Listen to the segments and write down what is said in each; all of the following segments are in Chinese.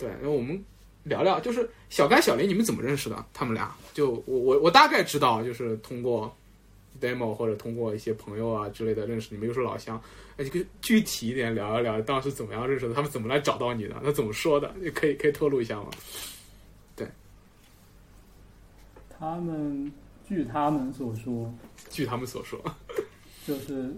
对，那我们聊聊，就是小甘、小林，你们怎么认识的？他们俩，就我我我大概知道，就是通过 demo 或者通过一些朋友啊之类的认识你们，又是老乡。哎，这个具体一点聊一聊，当时怎么样认识的？他们怎么来找到你的？那怎么说的？可以可以透露一下吗？对他们据他们所说，据他们所说，就是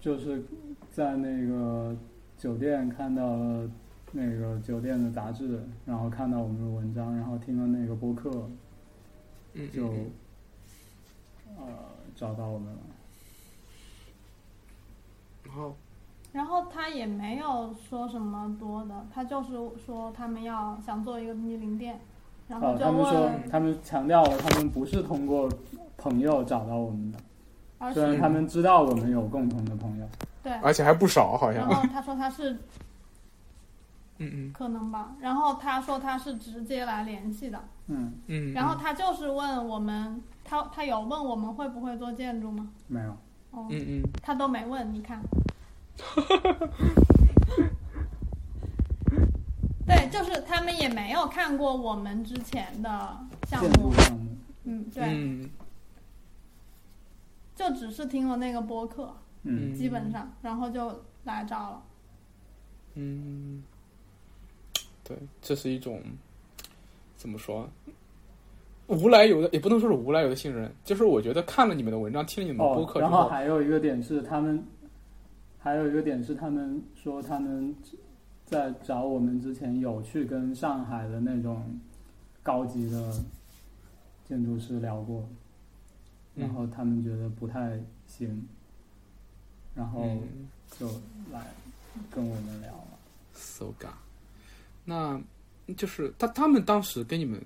就是在那个酒店看到了那个酒店的杂志，然后看到我们的文章，然后听了那个播客，嗯，就嗯呃找到我们了。然后然后他也没有说什么多的，他就是说他们要想做一个冰激凌店，然后哦，他们说，他们强调了，他们不是通过朋友找到我们的，而虽然是他们知道我们有共同的朋友。对，而且还不少，好像，然后他说他是嗯嗯。可能吧，然后他说他是直接来联系的，嗯，嗯，然后他就是问我们，他他有问我们会不会做建筑吗？没有。哦，嗯嗯。他都没问，你看。对，就是他们也没有看过我们之前的项建目筑，项目，嗯，对，嗯。就只是听了那个播客，嗯，基本上，然后就来找了。嗯，对，这是一种怎么说？无来由的，也不能说是无来由的信任，就是我觉得看了你们的文章，听了你们的播哦，客之然后还有一个点是他们，还有一个点是他们说他们在找我们之前有去跟上海的那种高级的建筑师聊过，嗯然后他们觉得不太行，然后嗯就来跟我们聊了。，so ga，那就是他他们当时跟你们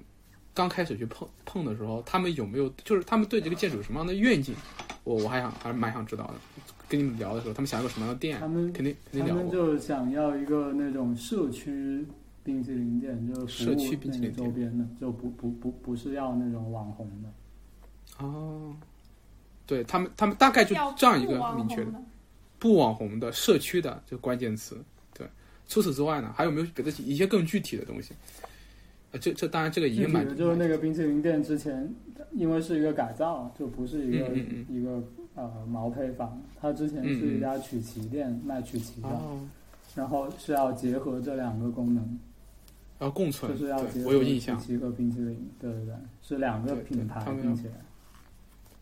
刚开始去碰碰的时候，他们有没有就是他们对这个建筑有什么样的愿景？我我还想还是蛮想知道的。跟你们聊的时候，他们想要个什么样的店？他们肯定肯定聊他们聊。就想要一个那种社区冰淇淋店，就是社区冰淇淋店周边的，就不不不不是要那种网红的。哦，对他们他们大概就这样一个明确的不网红的社区的这个关键词。对，除此之外呢，还有没有别的一些更具体的东西？呃，这这当然这个已具体经蛮的就是那个冰淇淋店之前，因为是一个改造，就不是一个、嗯嗯一个呃毛坯房，它之前是一家曲奇店，卖曲奇的，哦，然后是要结合这两个功能，要共存，就是要结合我有印象曲。奇和冰淇淋，对对对，是两个品牌并且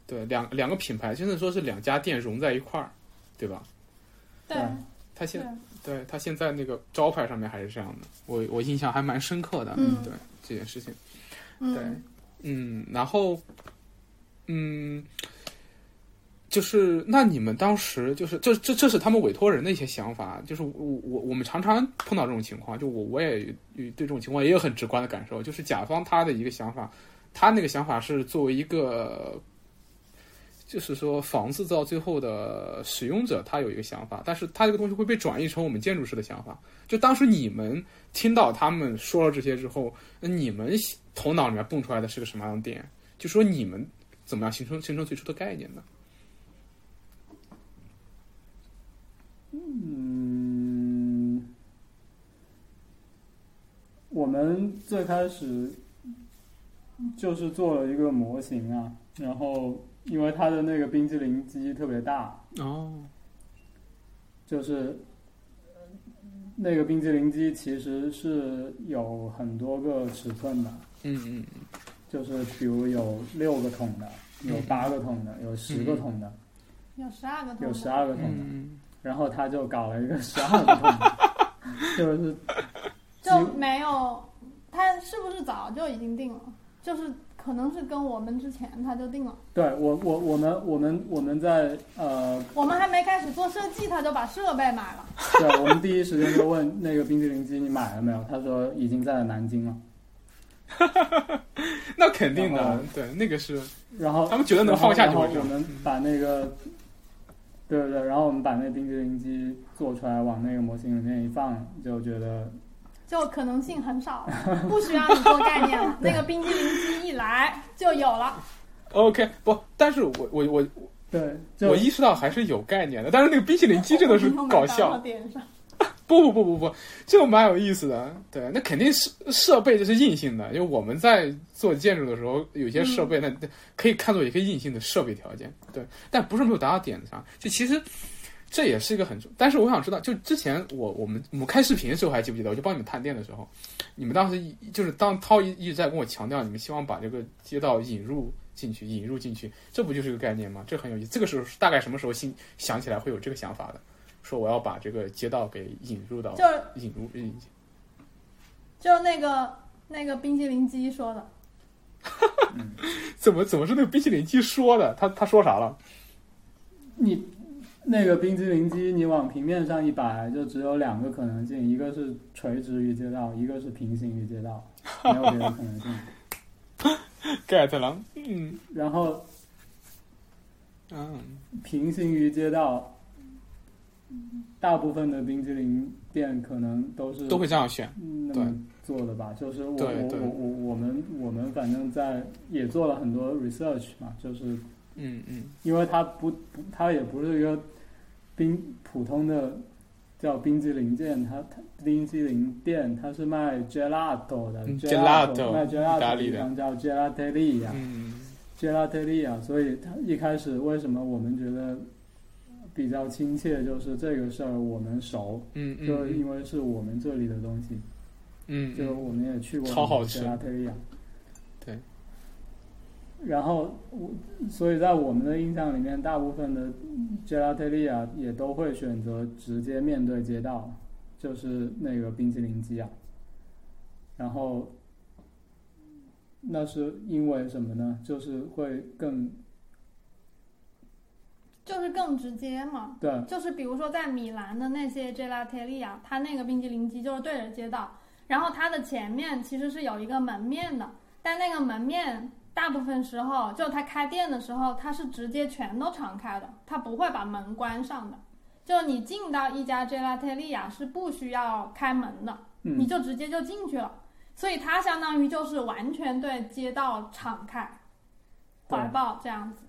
对，两两个品牌，现在说是两家店融在一块儿，对吧？对对他现对，对他现在那个招牌上面还是这样的，我我印象还蛮深刻的。嗯对这件事情，嗯，对嗯，然后嗯，就是那你们当时就是这这这是他们委托人的一些想法，就是我我我们常常碰到这种情况，就我我也对这种情况也有很直观的感受，就是甲方他的一个想法，他那个想法是作为一个。就是说，房子到最后的使用者，他有一个想法，但是他这个东西会被转译成我们建筑师的想法。就当时你们听到他们说了这些之后，那你们头脑里面蹦出来的是个什么样的点？就说你们怎么样形成形成最初的概念呢？嗯，我们最开始就是做了一个模型啊，然后因为它的那个冰激凌机特别大，哦，就是呃那个冰激凌机其实是有很多个尺寸的，嗯嗯就是比如有六个桶的，有嗯八个桶的，有十个桶的，有十二个桶有十，二个桶的，嗯然后他就搞了一个 十二个桶的，就是就没有，他是不是早就已经定了？就是可能是跟我们之前他就定了，对我我我们我们我们在呃，我们还没开始做设计，他就把设备买了。对，我们第一时间就问那个冰淇淋机你买了没有？他说已经在南京了。那肯定的，对，那个是然后他们觉得能放下就我们把那个，对对对，然后我们把那个冰淇淋机做出来，往那个模型里面一放，就觉得就可能性很少，不需要你做概念了，那个冰激凌机一来就有了。OK 不，但是我我我对，我意识到还是有概念的，但是那个冰淇淋机真的是搞笑，点上。不不不不不，这个蛮有意思的。对，那肯定是设备这是硬性的，因为我们在做建筑的时候，有些设备那那可以看作一个硬性的设备条件。对，但不是没有达到点子上。就其实这也是一个很，但是我想知道，就之前我我们我们开视频的时候还记不记得？我就帮你们探店的时候，你们当时一就是当涛一一直在跟我强调，你们希望把这个街道引入进去，引入进去，这不就是一个概念吗？这很有意思。这个时候大概什么时候心想起来会有这个想法的？说我要把这个街道给引入到就是引入引就那个那个冰淇淋机说的，怎么怎么是那个冰淇淋机说的？他他说啥了？你那个冰激凌机，你往平面上一摆，就只有两个可能性，一个是垂直于街道，一个是平行于街道，没有别的可能性。get 了，嗯然后嗯平行于街道，大部分的冰激凌店可能都是都会这样选，对那么做的吧。就是我我我我们我们反正在也做了很多 research 嘛，就是嗯嗯因为它不不它也不是一个冰普通的叫冰激凌店，它它冰激凌店它是卖 gelato 的、嗯 gelato 卖 gelato 利的地方叫 gelateria。嗯 gelateria，所以它一开始为什么我们觉得比较亲切，就是这个事儿我们熟，嗯嗯就因为是我们这里的东西，嗯，就我们也去过超好吃 gelateria。对。然后我，所以在我们的印象里面，大部分的 gelateria 也都会选择直接面对街道，就是那个冰淇淋机啊。然后，那是因为什么呢？就是会更就是更直接嘛。对就是比如说在米兰的那些 gelateria，它那个冰淇淋机就是对着街道，然后它的前面其实是有一个门面的，但那个门面大部分时候就他开店的时候，他是直接全都敞开的，他不会把门关上的。就你进到一家 gelateria 是不需要开门的，你嗯，就直接就进去了，所以它相当于就是完全对街道敞开怀抱这样子。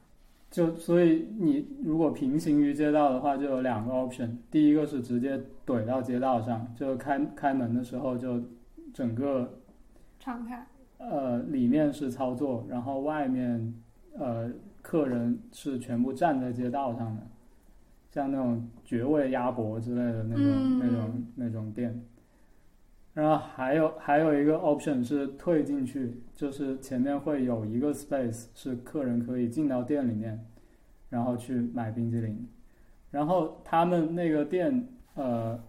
就所以你如果平行于街道的话，就有两个 option。第一个是直接怼到街道上，就开开门的时候就整个敞开，呃里面是操作，然后外面呃客人是全部站在街道上的，像那种绝味鸭脖之类的那种、嗯那种那种店。然后还有还有一个 option 是退进去，就是前面会有一个 space 是客人可以进到店里面，然后去买冰激凌。然后他们那个店，呃，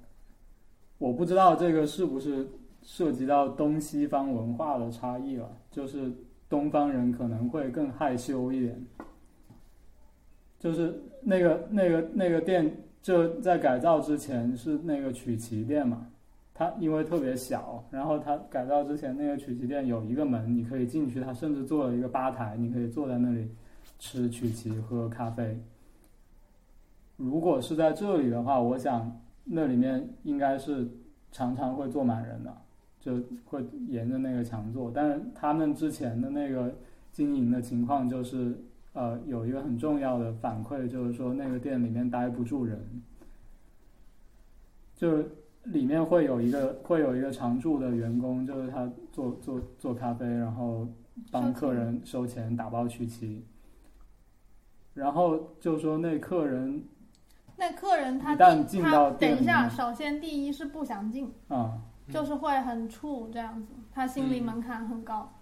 我不知道这个是不是涉及到东西方文化的差异了，就是东方人可能会更害羞一点，就是那个那个那个店就在改造之前是那个曲奇店嘛，它因为特别小，然后它改造之前那个曲奇店有一个门你可以进去，它甚至做了一个吧台，你可以坐在那里吃曲奇喝咖啡。如果是在这里的话，我想那里面应该是常常会坐满人的，就会沿着那个墙做。但是他们之前的那个经营的情况就是，呃，有一个很重要的反馈，就是说那个店里面待不住人，就里面会有一个会有一个常驻的员工，就是他做做做咖啡，然后帮客人收钱、打包曲奇。然后就说那客人那客人他一旦进到他等一下，首先第一是不想进，啊、嗯就是会很怵这样子，他心理门槛很高，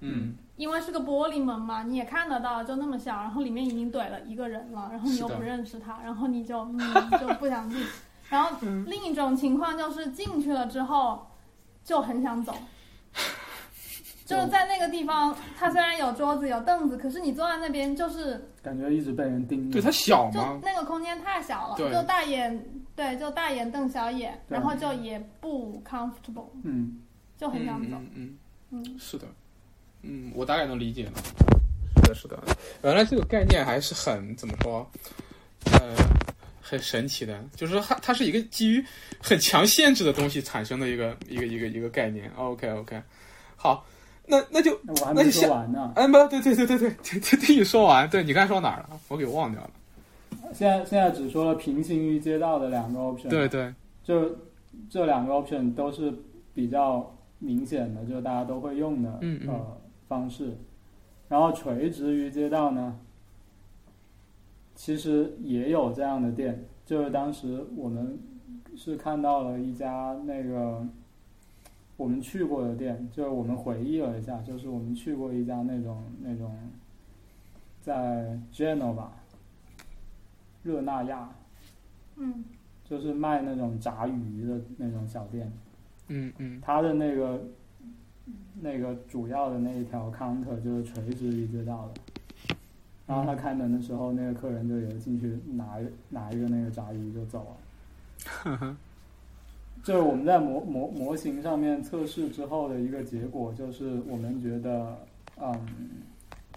嗯。因为是个玻璃门嘛，你也看得到，就那么小，然后里面已经怼了一个人了，然后你又不认识他，然后你就嗯 就不想进。然后嗯。另一种情况就是进去了之后就很想走，就是在那个地方，它虽然有桌子有凳子，可是你坐在那边就是感觉一直被人盯着。对它小就，那个空间太小了，就大眼对，就大眼瞪小眼，然后就也不 comfortable，嗯，就很想走。嗯嗯是的，嗯，我大概能理解了。是的，是的，原来这个概念还是很怎么说，呃，很神奇的，就是它它是一个基于很强限制的东西产生的一个一个一个一个概念。OK OK，好，那那就那我还没那就下说完呢。哎不对对对对对，听听听你说完，对你刚才说哪儿了？我给忘掉了。现在现在只说了平行于街道的两个 option，对对，就这两个 option 都是比较明显的，就是大家都会用的嗯嗯。呃方式。然后垂直于街道呢，其实也有这样的店，就是当时我们是看到了一家那个我们去过的店，就是我们回忆了一下，就是我们去过一家那种那种在 Genova 热那亚，嗯。就是卖那种炸鱼的那种小店，嗯嗯。他的那个那个主要的那一条 counter 就是垂直于街道的。然后他开门的时候，那个客人就有进去拿拿一个那个炸鱼就走了。就是我们在模模模型上面测试之后的一个结果，就是我们觉得，嗯，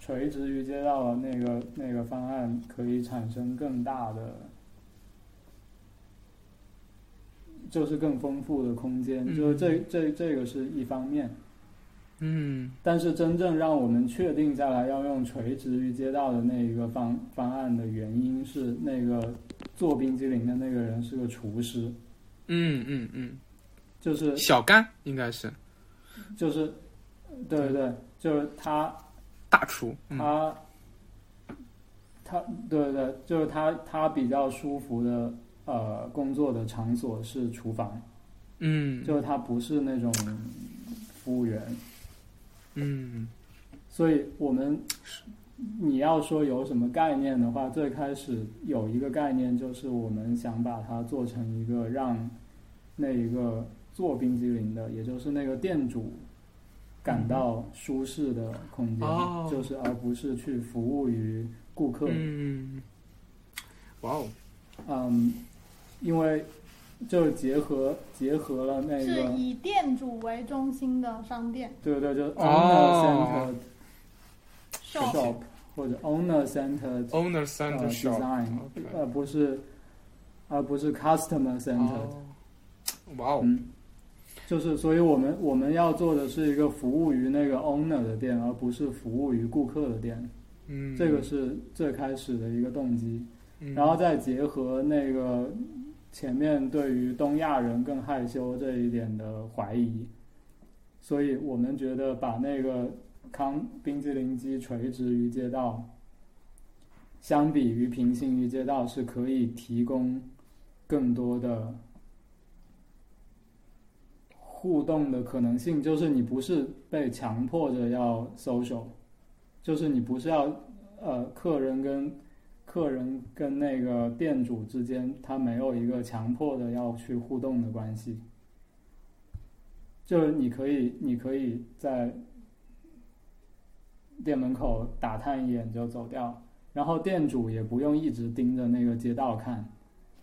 垂直于街道的那个那个方案可以产生更大的，就是更丰富的空间，嗯就是这这这个是一方面。嗯。但是真正让我们确定下来要用垂直于街道的那一个方方案的原因是，那个做冰激凌的那个人是个厨师，嗯嗯嗯，就是小甘应该是。就是，对对对，就是他大厨。嗯。他他对对对，就是他他比较舒服的呃工作的场所是厨房，嗯。就是他不是那种服务员，嗯。所以我们你要说有什么概念的话，最开始有一个概念就是我们想把它做成一个让那一个做冰激凌的，也就是那个店主感到舒适的空间，哦就是而不是去服务于顾客。嗯，哇哦，嗯，因为就结合结合了那个是，以店主为中心的商店对对，就是哦 owner centered shop 或者 owner centered Owner Center 呃 Shop，design，OK 而不是而不是 customer centered。哦，哇哦，嗯，就是所以我们我们要做的是一个服务于那个 owner 的店，而不是服务于顾客的店。嗯，这个是最开始的一个动机，嗯，然后再结合那个前面对于东亚人更害羞这一点的怀疑，所以我们觉得把那个康冰激凌机垂直于街道，相比于平行于街道是可以提供更多的互动的可能性，就是你不是被强迫着要 social，就是你不是要呃客人跟客人跟那个店主之间，他没有一个强迫的要去互动的关系，就是你可以你可以在店门口打探一眼就走掉，然后店主也不用一直盯着那个街道看，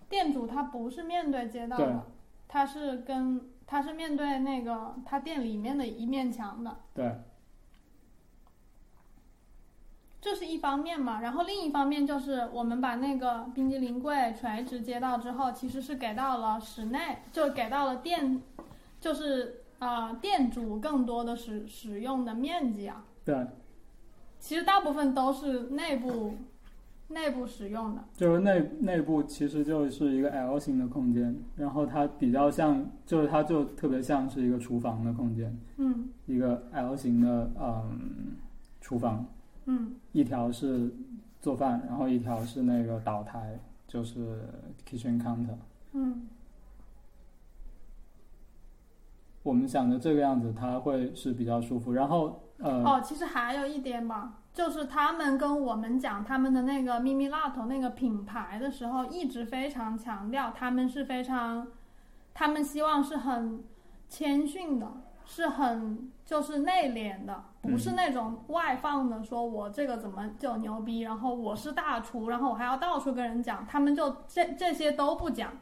店主他不是面对街道的，他是跟他是面对那个他店里面的一面墙的，对，这是一方面嘛。然后另一方面就是我们把那个冰激凌柜垂直接到之后，其实是给到了室内，就给到了店，就是啊、呃店主更多的使使用的面积啊。对，其实大部分都是内部内部使用的。就是内内部其实就是一个 L 型的空间，然后它比较像，就是它就特别像是一个厨房的空间，嗯一个 L 型的嗯厨房，嗯一条是做饭，然后一条是那个岛台，就是 kitchen counter。嗯我们想着这个样子，它会是比较舒服。然后呃，哦，其实还有一点吧，就是他们跟我们讲他们的那个咪咪辣头那个品牌的时候，一直非常强调他们是非常，他们希望是很谦逊的，是很就是内敛的，不是那种外放的，说我这个怎么就牛逼，然后我是大厨，然后我还要到处跟人讲，他们就这这些都不讲。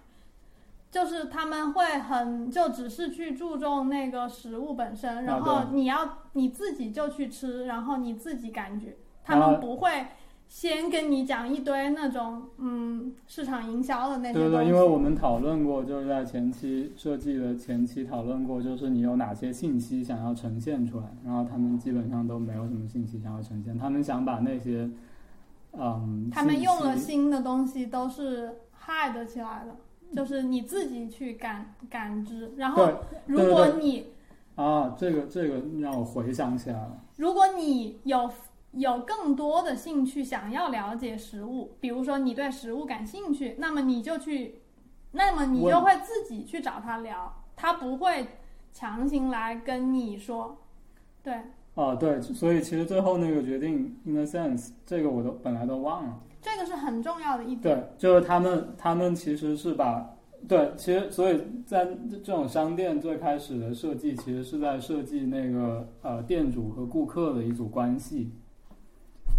就是他们会很就只是去注重那个食物本身，然后你要你自己就去吃，然后你自己感觉，他们不会先跟你讲一堆那种嗯市场营销的那些。对对，因为我们讨论过，就是在前期设计的前期讨论过，就是你有哪些信息想要呈现出来，然后他们基本上都没有什么信息想要呈现，他们想把那些嗯，他们用了新的东西都是 hide 起来的。就是你自己去感感知。然后，如果你啊，这个这个让我回想起来了。如果你有有更多的兴趣想要了解食物，比如说你对食物感兴趣，那么你就去，那么你就会自己去找他聊，他不会强行来跟你说，对，啊，对，所以其实最后那个决定，in a sense，这个我都本来都忘了。这个是很重要的一点。对，就是他们，他们其实是把，对，其实所以在这种商店最开始的设计，其实是在设计那个呃店主和顾客的一组关系，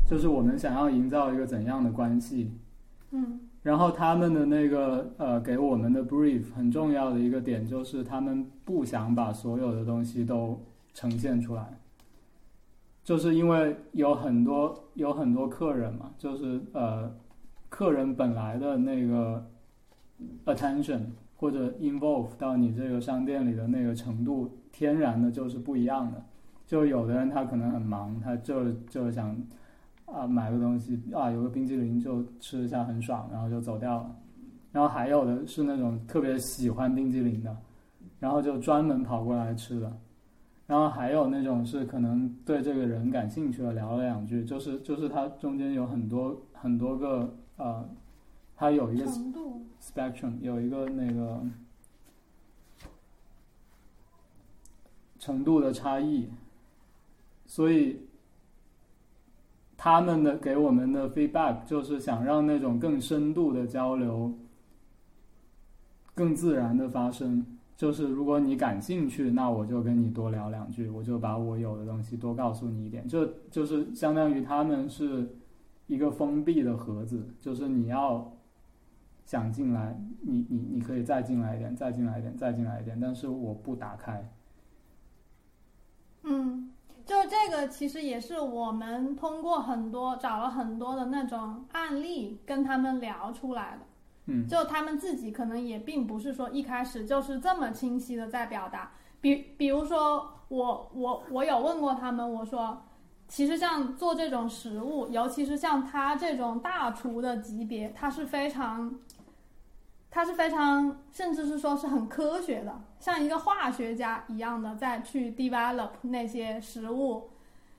就是我们想要营造一个怎样的关系。嗯然后他们的那个呃给我们的 brief 很重要的一个点就是他们不想把所有的东西都呈现出来，就是因为有很多有很多客人嘛，就是呃客人本来的那个 attention 或者 involve 到你这个商店里的那个程度，天然的就是不一样的。就有的人他可能很忙，他就就想啊买个东西啊有个冰激凌就吃一下很爽，然后就走掉了。然后还有的是那种特别喜欢冰激凌的，然后就专门跑过来吃的。然后还有那种是可能对这个人感兴趣了，聊了两句，就是就是它中间有很多很多个呃，它有一个，spectrum 有一个那个程度的差异，所以他们的给我们的 feedback 就是想让那种更深度的交流更自然的发生。就是如果你感兴趣，那我就跟你多聊两句，我就把我有的东西多告诉你一点。这就是相当于他们是一个封闭的盒子，就是你要想进来，你你你可以再进来一点，再进来一点，再进来一点，但是我不打开。嗯，就这个其实也是我们通过很多找了很多的那种案例跟他们聊出来的。就他们自己可能也并不是说一开始就是这么清晰的在表达，比比如说我我我有问过他们，我说其实像做这种食物，尤其是像他这种大厨的级别，他是非常，他是非常，甚至是说是很科学的，像一个化学家一样的在去 develop 那些食物。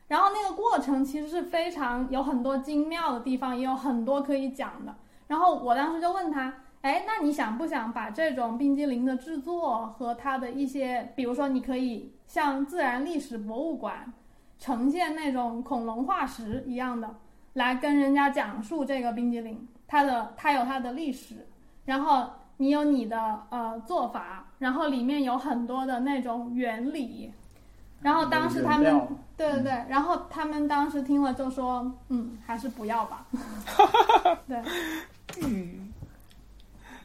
然后那个过程其实是非常有很多精妙的地方，也有很多可以讲的。然后我当时就问他，哎，那你想不想把这种冰激凌的制作和它的一些，比如说你可以像自然历史博物馆呈现那种恐龙化石一样的，来跟人家讲述这个冰激凌，它的它有它的历史，然后你有你的呃做法，然后里面有很多的那种原理，然后当时他们对对对，然后他们当时听了就说，嗯，还是不要吧。对，嗯，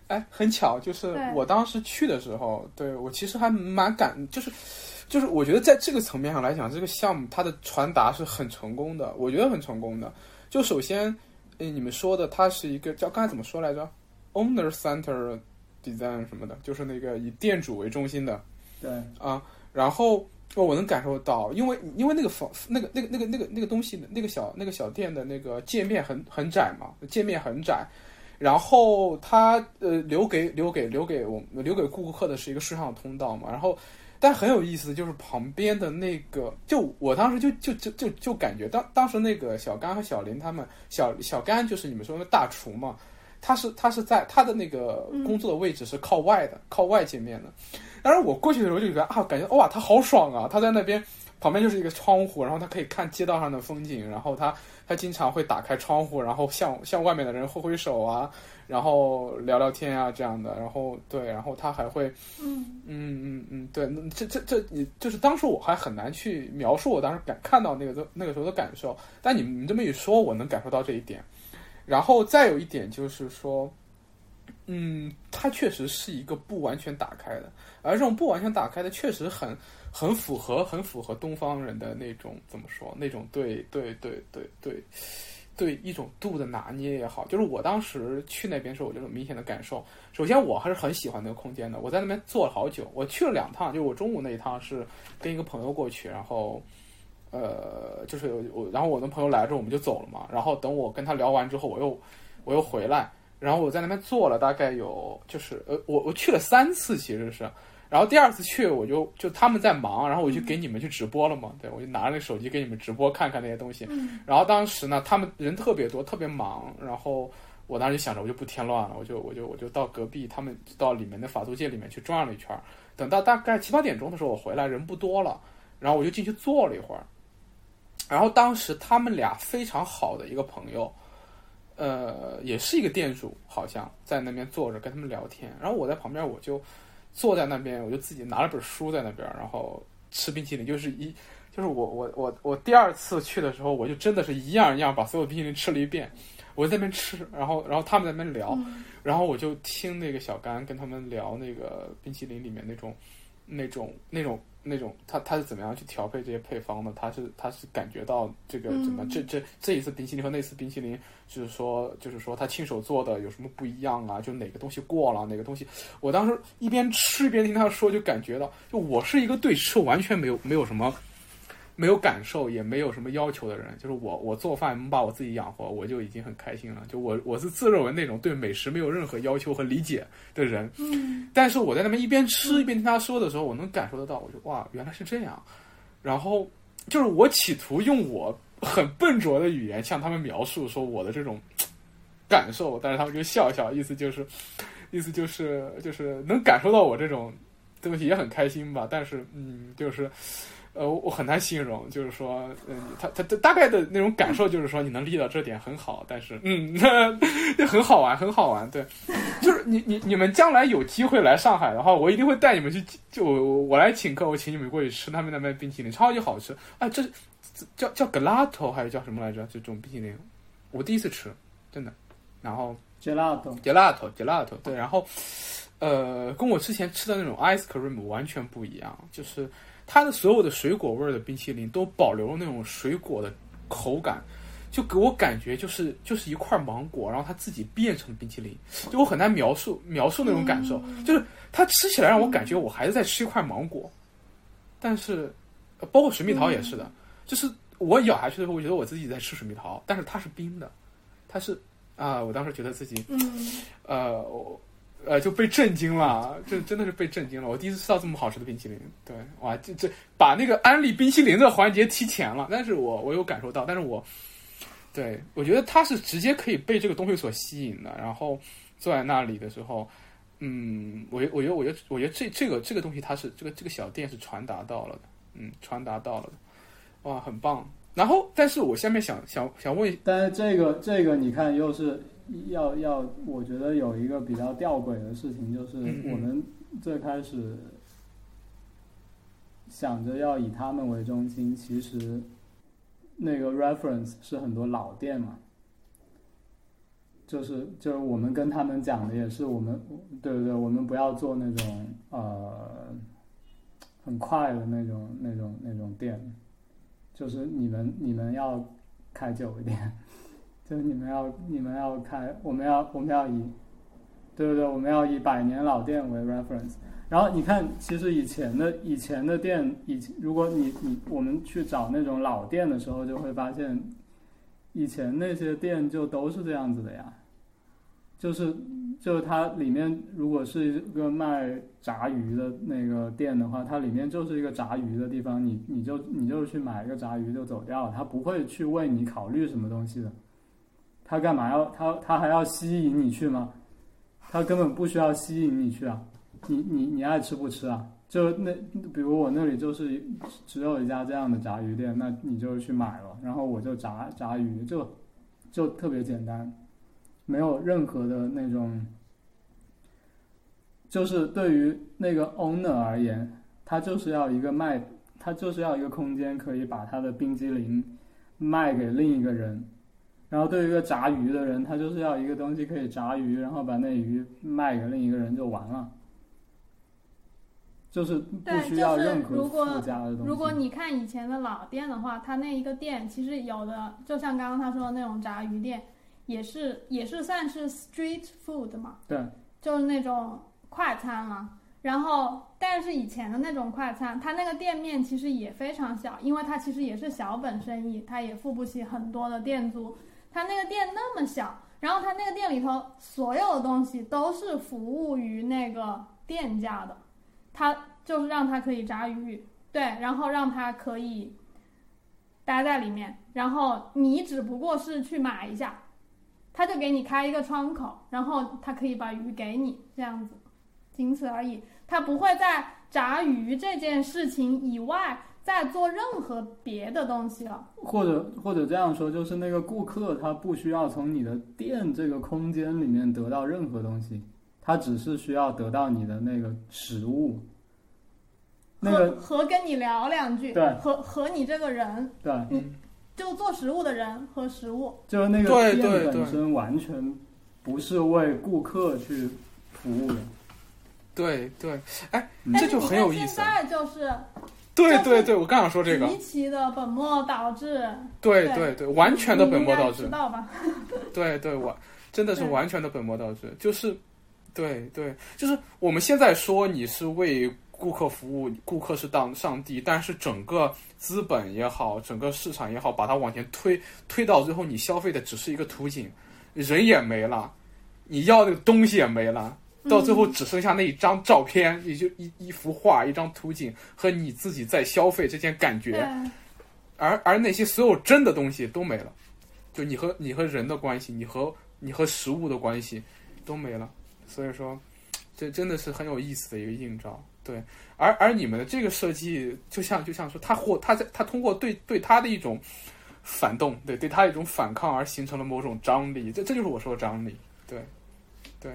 哎，很巧，就是我当时去的时候，对我其实还蛮感，就是就是我觉得在这个层面上来讲，这个项目它的传达是很成功的，我觉得很成功的。就首先，哎，你们说的它是一个叫刚才怎么说来着，owner center design 什么的，就是那个以店主为中心的对，啊。然后哦我能感受到，因为因为那个房那个那个那个那个那个东西那个小那个小店的那个界面很很窄嘛，界面很窄。然后他呃留给留给留给我留给顾客的是一个顺畅的通道嘛。然后，但很有意思，就是旁边的那个，就我当时就就就就就感觉当当时那个小甘和小林他们，小小甘就是你们说的大厨嘛，他是他是在他的那个工作的位置是靠外的，靠外界面的。当时我过去的时候就觉得啊，感觉哇，他好爽啊！他在那边旁边就是一个窗户，然后他可以看街道上的风景，然后他他经常会打开窗户，然后向向外面的人挥挥手啊，然后聊聊天啊这样的，然后对，然后他还会嗯嗯嗯嗯，对，这这这你就是当时我还很难去描述我当时感看到那个那个时候的感受，但你们这么一说，我能感受到这一点。然后再有一点就是说，嗯，它确实是一个不完全打开的，而这种不完全打开的，确实很很符合很符合东方人的那种怎么说，那种对对对对对对一种度的拿捏也好，就是我当时去那边的时候，我就有明显的感受。首先，我还是很喜欢那个空间的，我在那边坐了好久，我去了两趟，就是我中午那一趟是跟一个朋友过去，然后。呃，就是我，然后我的朋友来之后我们就走了嘛，然后等我跟他聊完之后，我又我又回来，然后我在那边坐了大概有就是呃我我去了三次其实是，然后第二次去我就就他们在忙，然后我就给你们去直播了嘛，对我就拿着那手机给你们直播看看那些东西，嗯。然后当时呢他们人特别多特别忙，然后我当时就想着我就不添乱了，我就我就我就到隔壁他们到里面的法租界里面去转了一圈儿，等到大概七八点钟的时候我回来人不多了，然后我就进去坐了一会儿，然后当时他们俩非常好的一个朋友。呃，也是一个店主，好像在那边坐着跟他们聊天，然后我在旁边，我就坐在那边，我就自己拿了本书在那边，然后吃冰淇淋，就是一，就是我我我我第二次去的时候，我就真的是一样一样把所有冰淇淋吃了一遍，我在那边吃，然后然后他们在那边聊，嗯。然后我就听那个小甘跟他们聊那个冰淇淋里面那种那种那种那种他他是怎么样去调配这些配方的？他是他是感觉到这个怎么、嗯这这这一次冰淇淋和那次冰淇淋，就是说就是说他亲手做的有什么不一样啊？就哪个东西过了，哪个东西？我当时一边吃一边听他说，就感觉到，就我是一个对吃完全没有没有什么。没有感受，也没有什么要求的人，就是我，我做饭能把我自己养活，我就已经很开心了。就我，我是自认为那种对美食没有任何要求和理解的人，嗯但是我在那边一边吃一边听他说的时候，我能感受得到，我就哇，原来是这样。然后就是我企图用我很笨拙的语言向他们描述说我的这种感受，但是他们就笑笑，意思就是，意思就是就是能感受到我这种东西也很开心吧。但是嗯，就是。呃，我很难形容，就是说，嗯，他他他大概的那种感受就是说，你能立到这点很好，但是，嗯，那很好玩，很好玩，对，就是你你你们将来有机会来上海的话，我一定会带你们去，就我我来请客，我请你们过去吃他们那边冰淇淋，超级好吃，哎，这这叫叫 gelato 还是叫什么来着？这种冰淇淋，我第一次吃，真的，然后 gelato gelato gelato 对，然后呃，跟我之前吃的那种 ice cream 完全不一样，就是它的所有的水果味儿的冰淇淋都保留了那种水果的口感，就给我感觉就是就是一块芒果，然后它自己变成冰淇淋，就我很难描述描述那种感受，就是它吃起来让我感觉我还是在吃一块芒果，但是呃包括水蜜桃也是的，就是我咬下去的时候，我觉得我自己在吃水蜜桃，但是它是冰的，它是啊，我当时觉得自己嗯。呃，我呃就被震惊了，这真的是被震惊了。我第一次吃到这么好吃的冰淇淋，对，哇，这这把那个安利冰淇淋的环节提前了，但是我我有感受到，但是我对我觉得他是直接可以被这个东西所吸引的，然后坐在那里的时候。嗯，我觉我觉得我觉得我觉得这这个这个东西它是这个这个小店是传达到了的，嗯，传达到了的，哇，很棒。然后，但是我下面想想想问但是这个这个你看又是要要，我觉得有一个比较吊诡的事情，就是我们最开始想着要以他们为中心，其实那个 reference 是很多老店嘛，就是就是我们跟他们讲的也是我们对对对，我们不要做那种呃很快的那种那种那种店，就是你们你们要开久一点，就你们要你们要开，我们要我们要以，对对对，我们要以百年老店为 reference。然后你看，其实以前的以前的店，以前如果你你我们去找那种老店的时候，就会发现，以前那些店就都是这样子的呀，就是就是它里面如果是一个卖炸鱼的那个店的话，它里面就是一个炸鱼的地方，你你就你就去买一个炸鱼就走掉了，它不会去为你考虑什么东西的，他干嘛要他他还要吸引你去吗？他根本不需要吸引你去啊，你你你爱吃不吃啊？就那比如我那里就是只有一家这样的炸鱼店，那你就去买了，然后我就炸炸鱼，就就特别简单，没有任何的那种。就是对于那个 owner 而言，他就是要一个卖，他就是要一个空间，可以把他的冰激凌卖给另一个人。然后对于一个炸鱼的人，他就是要一个东西可以炸鱼，然后把那鱼卖给另一个人就完了，就是不对需要就是任何如果附加的东西。如果你看以前的老店的话，它那一个店其实有的，就像刚刚他说的那种炸鱼店，也是也是算是 street food 嘛，对，就是那种快餐了。然后，但是以前的那种快餐，它那个店面其实也非常小，因为它其实也是小本生意，它也付不起很多的店租。他那个店那么小，然后他那个店里头所有的东西都是服务于那个店家的，他就是让他可以炸鱼，对，然后让他可以待在里面，然后你只不过是去买一下，他就给你开一个窗口，然后他可以把鱼给你这样子，仅此而已，他不会在炸鱼这件事情以外再做任何别的东西了。或者或者这样说，就是那个顾客他不需要从你的店这个空间里面得到任何东西，他只是需要得到你的那个食物。那和个和跟你聊两句，对和和你这个人，对，嗯，就做食物的人和食物，就是那个店本身完全不是为顾客去服务的。对对，嗯但是这就很有意思你现在就是对对对，我刚想说这个，极其的本末倒置，对对对对，完全的本末倒置知，道吧？对对，我真的是完全的本末倒置，就是，对对，就是我们现在说你是为顾客服务，顾客是当上帝，但是整个资本也好，整个市场也好，把它往前推，推到最后，你消费的只是一个图景，人也没了，你要那个东西也没了。到最后只剩下那一张照片，也就一一幅画、一张图景和你自己在消费这件感觉，对，而而那些所有真的东西都没了，就你和你和人的关系，你和你和食物的关系都没了。所以说，这真的是很有意思的一个映照。对，而而你们的这个设计，就像就像说，他或他在他通过对对他的一种反动，对对他一种反抗而形成了某种张力，这这就是我说的张力。对，对，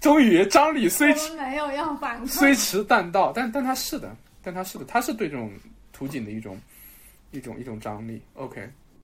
终于张力虽迟没有要反抗，虽迟但到，但但他是的，但他是的，他是对这种图景的一种一种一种张力。OK，